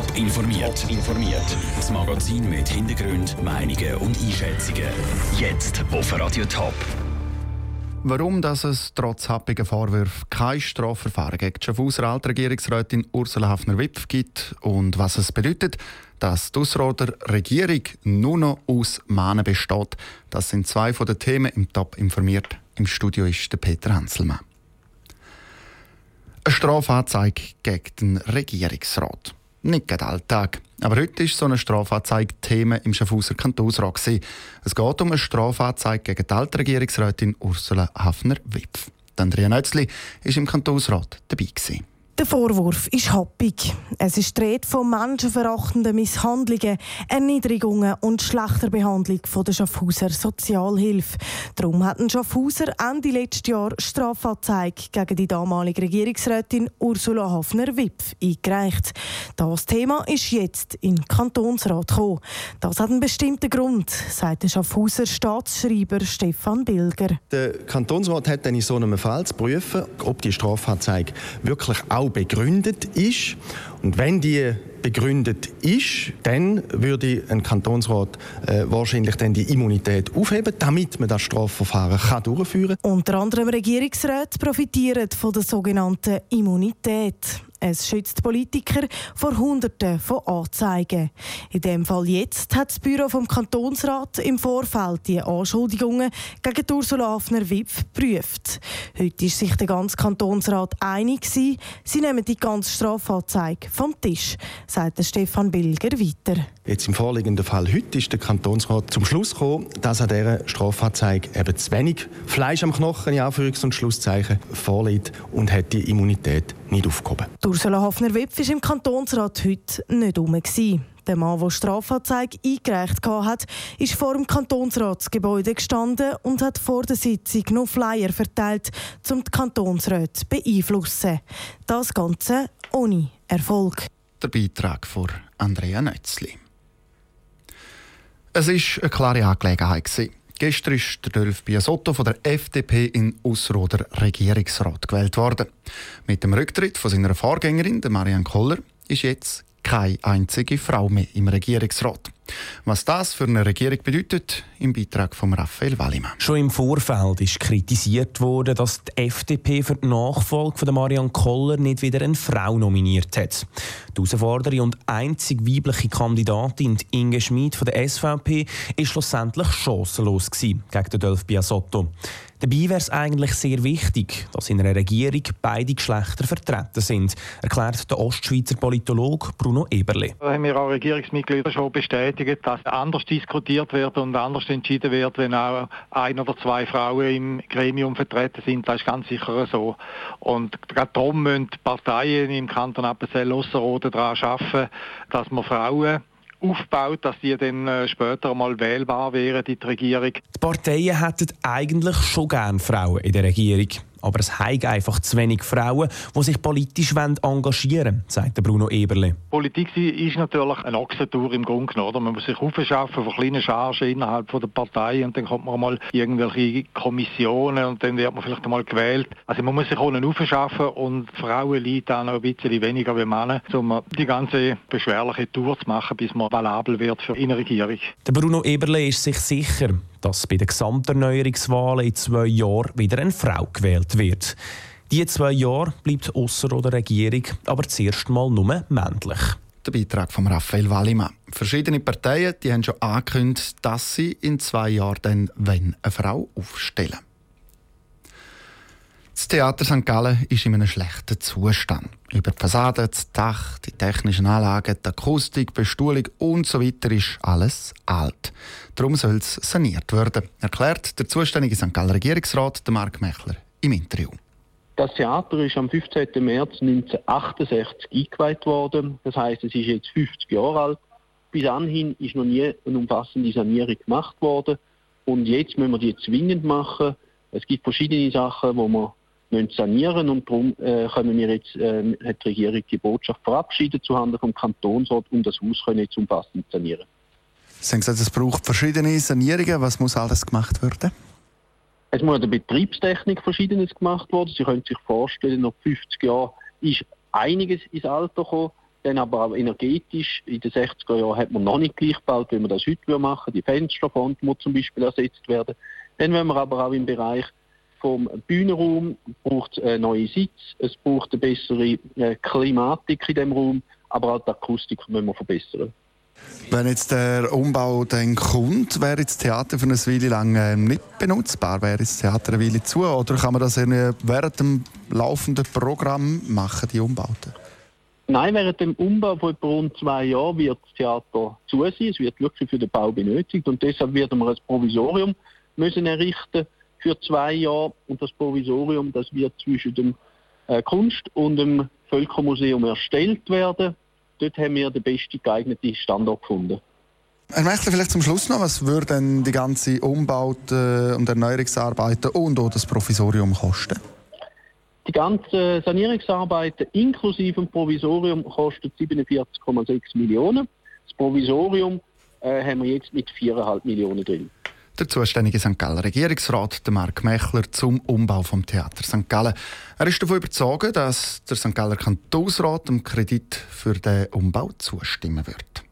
Top informiert. informiert. Das Magazin mit Hintergrund, Meinungen und Einschätzungen. Jetzt auf Radio Top. Warum dass es trotz happiger Vorwürfe kein Strafverfahren gegen Schaffhauser Altregierungsrätin Ursula Hafner-Wipf gibt und was es bedeutet, dass die Ausroder Regierung nur noch aus Mahnen besteht. Das sind zwei von den Themen im Top informiert. Im Studio ist der Peter Hanselmann. Eine Strafanzeige gegen den Regierungsrat. Nicht gerade Alltag. Aber heute ist so eine Strafanzeige Thema im Schaffhauser Kantonsrat. Es geht um eine Strafanzeige gegen die Altregierungsrätin Ursula Hafner-Wipf. Andrea Nötzli war im Kantonsrat dabei. Gewesen. Der Vorwurf ist happig. Es ist die Rede von menschenverachtenden Misshandlungen, Erniedrigungen und schlechter Behandlung von der Schaffhauser Sozialhilfe. Darum hat ein Schaffhauser Ende letztes Jahr Strafanzeige gegen die damalige Regierungsrätin Ursula Hafner-Wipf eingereicht. Das Thema ist jetzt in den Kantonsrat gekommen. Das hat einen bestimmten Grund, sagt der Schaffhauser Staatsschreiber Stefan Bilger. Der Kantonsrat hat dann in so einem Fall zu prüfen, ob die Strafanzeige wirklich auch begründet ist. Und wenn die begründet ist, dann würde ein Kantonsrat äh, wahrscheinlich dann die Immunität aufheben, damit man das Strafverfahren kann durchführen kann. Unter anderem Regierungsräte profitieren von der sogenannten Immunität. Es schützt Politiker vor Hunderten von Anzeigen. In dem Fall jetzt hat das Büro vom Kantonsrat im Vorfeld die Anschuldigungen gegen Ursula Hafner-Wipf geprüft. Heute ist sich der ganze Kantonsrat einig sie nehmen die ganze Strafanzeige vom Tisch, sagt Stefan Bilger weiter. Jetzt im vorliegenden Fall heute ist der Kantonsrat zum Schluss gekommen, dass an dieser Strafanzeige eben zu wenig Fleisch am Knochen in Anführungs- und Schlusszeichen vorliegt und hat die Immunität nicht aufgehoben. Ursula Hafner-Wipf war im Kantonsrat heute nicht herum. Der Mann, der Strafanzeige eingereicht hat, ist vor dem Kantonsratsgebäude gestanden und hat vor der Sitzung noch Flyer verteilt, um die Kantonsräte zu beeinflussen. Das Ganze ohne Erfolg. Der Beitrag von Andrea Nötzli. Es war eine klare Angelegenheit. Gestern ist der Dolph Biasotto von der FDP in Ausroder Regierungsrat gewählt worden. Mit dem Rücktritt von seiner Vorgängerin, der Marianne Koller, ist jetzt keine einzige Frau mehr im Regierungsrat. Was das für eine Regierung bedeutet, im Beitrag von Raphael Wallimann. Schon im Vorfeld ist kritisiert worden, dass die FDP für die Nachfolge von Marianne Koller nicht wieder eine Frau nominiert hat. Die Herausforderin und einzig weibliche Kandidatin, Inge Schmid von der SVP, ist schlussendlich chancenlos gegen Dolph Biasotto. Dabei wäre es eigentlich sehr wichtig, dass in einer Regierung beide Geschlechter vertreten sind, erklärt der Ostschweizer Politologe Bruno Eberle. Da haben wir auch Regierungsmitglieder schon bestätigt, dass anders diskutiert wird und anders entschieden wird, wenn auch ein oder zwei Frauen im Gremium vertreten sind. Das ist ganz sicher so. Und gerade darum müssen die Parteien im Kanton Appenzell-Ausserrhoden daran arbeiten, dass man Frauen aufbaut, dass die dann äh, später mal wählbar wären, die Regierung. Die Parteien hätten eigentlich schon gerne Frauen in der Regierung. Aber es haben einfach zu wenig Frauen, die sich politisch engagieren wollen, sagt Bruno Eberle. Politik ist natürlich eine Ochsentour im Grunde genommen. Man muss sich aufschaffen von kleinen Chargen innerhalb der Partei und dann kommt man mal irgendwelche Kommissionen und dann wird man vielleicht einmal gewählt. Also man muss sich auch aufschaffen und Frauen leiden auch noch ein bisschen weniger wie Männer, um die ganze beschwerliche Tour zu machen, bis man valabel wird für eine Regierung. Der Bruno Eberle ist sich sicher, dass bei den Gesamterneuerungswahlen in zwei Jahren wieder eine Frau gewählt wird. Die zwei Jahre bleibt ausser oder Regierung aber zuerst mal nur männlich. Der Beitrag von Raphael Wallimann. Verschiedene Parteien die haben schon angekündigt, dass sie in zwei Jahren dann wenn eine Frau aufstellen. Das Theater St. Gallen ist in einem schlechten Zustand. Über die Fassade, das Dach, die technischen Anlagen, die Akustik, die Bestuhlung und so weiter ist alles alt. Darum soll es saniert werden, erklärt der zuständige St. Gallen Regierungsrat Mark Mechler im Interview. Das Theater ist am 15. März 1968 eingeweiht worden. Das heißt, es ist jetzt 50 Jahre alt. Bis anhin ist noch nie eine umfassende Sanierung gemacht worden. Und jetzt müssen wir die zwingend machen. Es gibt verschiedene Sachen, wo man müssen sanieren und darum äh, können wir jetzt, äh, hat die Regierung die Botschaft verabschiedet zuhanden vom Kantonsrat, um das Haus können jetzt umfassend sanieren. Sie haben gesagt, es braucht verschiedene Sanierungen. Was muss alles gemacht werden? Es muss an der Betriebstechnik Verschiedenes gemacht werden. Sie können sich vorstellen, nach 50 Jahren ist einiges ins Alter gekommen. dann aber auch energetisch. In den 60er Jahren hat man noch nicht gleich gebaut, wie man das heute machen. Die Fensterfront muss zum Beispiel ersetzt werden. Dann wenn wir aber auch im Bereich vom Bühnenraum braucht es neue Sitz, es braucht eine bessere äh, Klimatik in dem Raum, aber auch die Akustik müssen wir verbessern. Wenn jetzt der Umbau dann kommt, wäre das Theater für eine Weile lang äh, nicht benutzbar? Wäre das Theater eine Weile zu? Oder kann man das während dem laufenden Programm machen, die Umbauten? Nein, während dem Umbau von rund zwei Jahren wird das Theater zu sein. Es wird wirklich für den Bau benötigt und deshalb werden wir ein Provisorium müssen errichten für zwei Jahre und das Provisorium, das wird zwischen dem äh, Kunst- und dem Völkermuseum erstellt werden dort haben wir den besten geeigneten Standort gefunden. Herr Mechler, vielleicht zum Schluss noch, was würden die ganze Umbauten und Erneuerungsarbeiten und auch das Provisorium kosten? Die ganzen Sanierungsarbeiten inklusive dem Provisorium kosten 47,6 Millionen. Das Provisorium äh, haben wir jetzt mit 4,5 Millionen drin. Der zuständige St. Galler Regierungsrat, Marc Mechler, zum Umbau vom Theater St. Gallen. Er ist davon überzeugt, dass der St. Galler Kantonsrat dem Kredit für den Umbau zustimmen wird.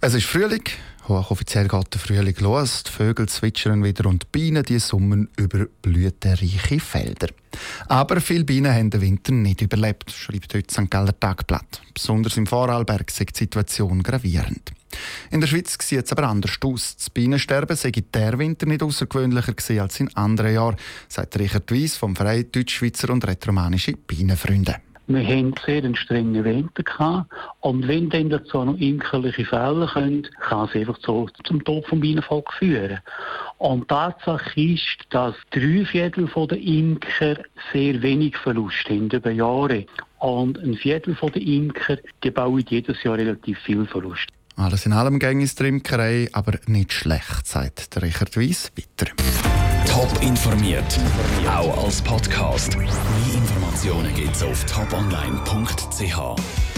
Es ist Frühling. Hochoffiziell geht der Frühling los. Die Vögel zwitschern wieder und die Bienen die summen über blütenreiche Felder. Aber viele Bienen haben den Winter nicht überlebt, schreibt heute St. Galler Tagblatt. Besonders im Vorarlberg ist die Situation gravierend. In der Schweiz sieht es aber anders aus. Das Bienensterben sei der Winter nicht außergewöhnlicher als in anderen Jahren, sagt Richard Weiss vom Verein Deutschschweizer und Retromanische Bienenfreunde. Wir hatten sehr einen strengen Winter gehabt. Und wenn dann dazu noch imkerliche Fälle kommen, kann es einfach so zum Tod vom Bienenvolk führen. Und Tatsache ist, dass drei Viertel der Imker sehr wenig Verlust haben über Jahre. Und ein Viertel der Imker, die bauen jedes Jahr relativ viel Verlust. Alles in allem ging es der Imkerei, aber nicht schlecht, sagt Richard Weiss weiter. Top informiert, auch als Podcast. Mehr Informationen gibt es auf toponline.ch.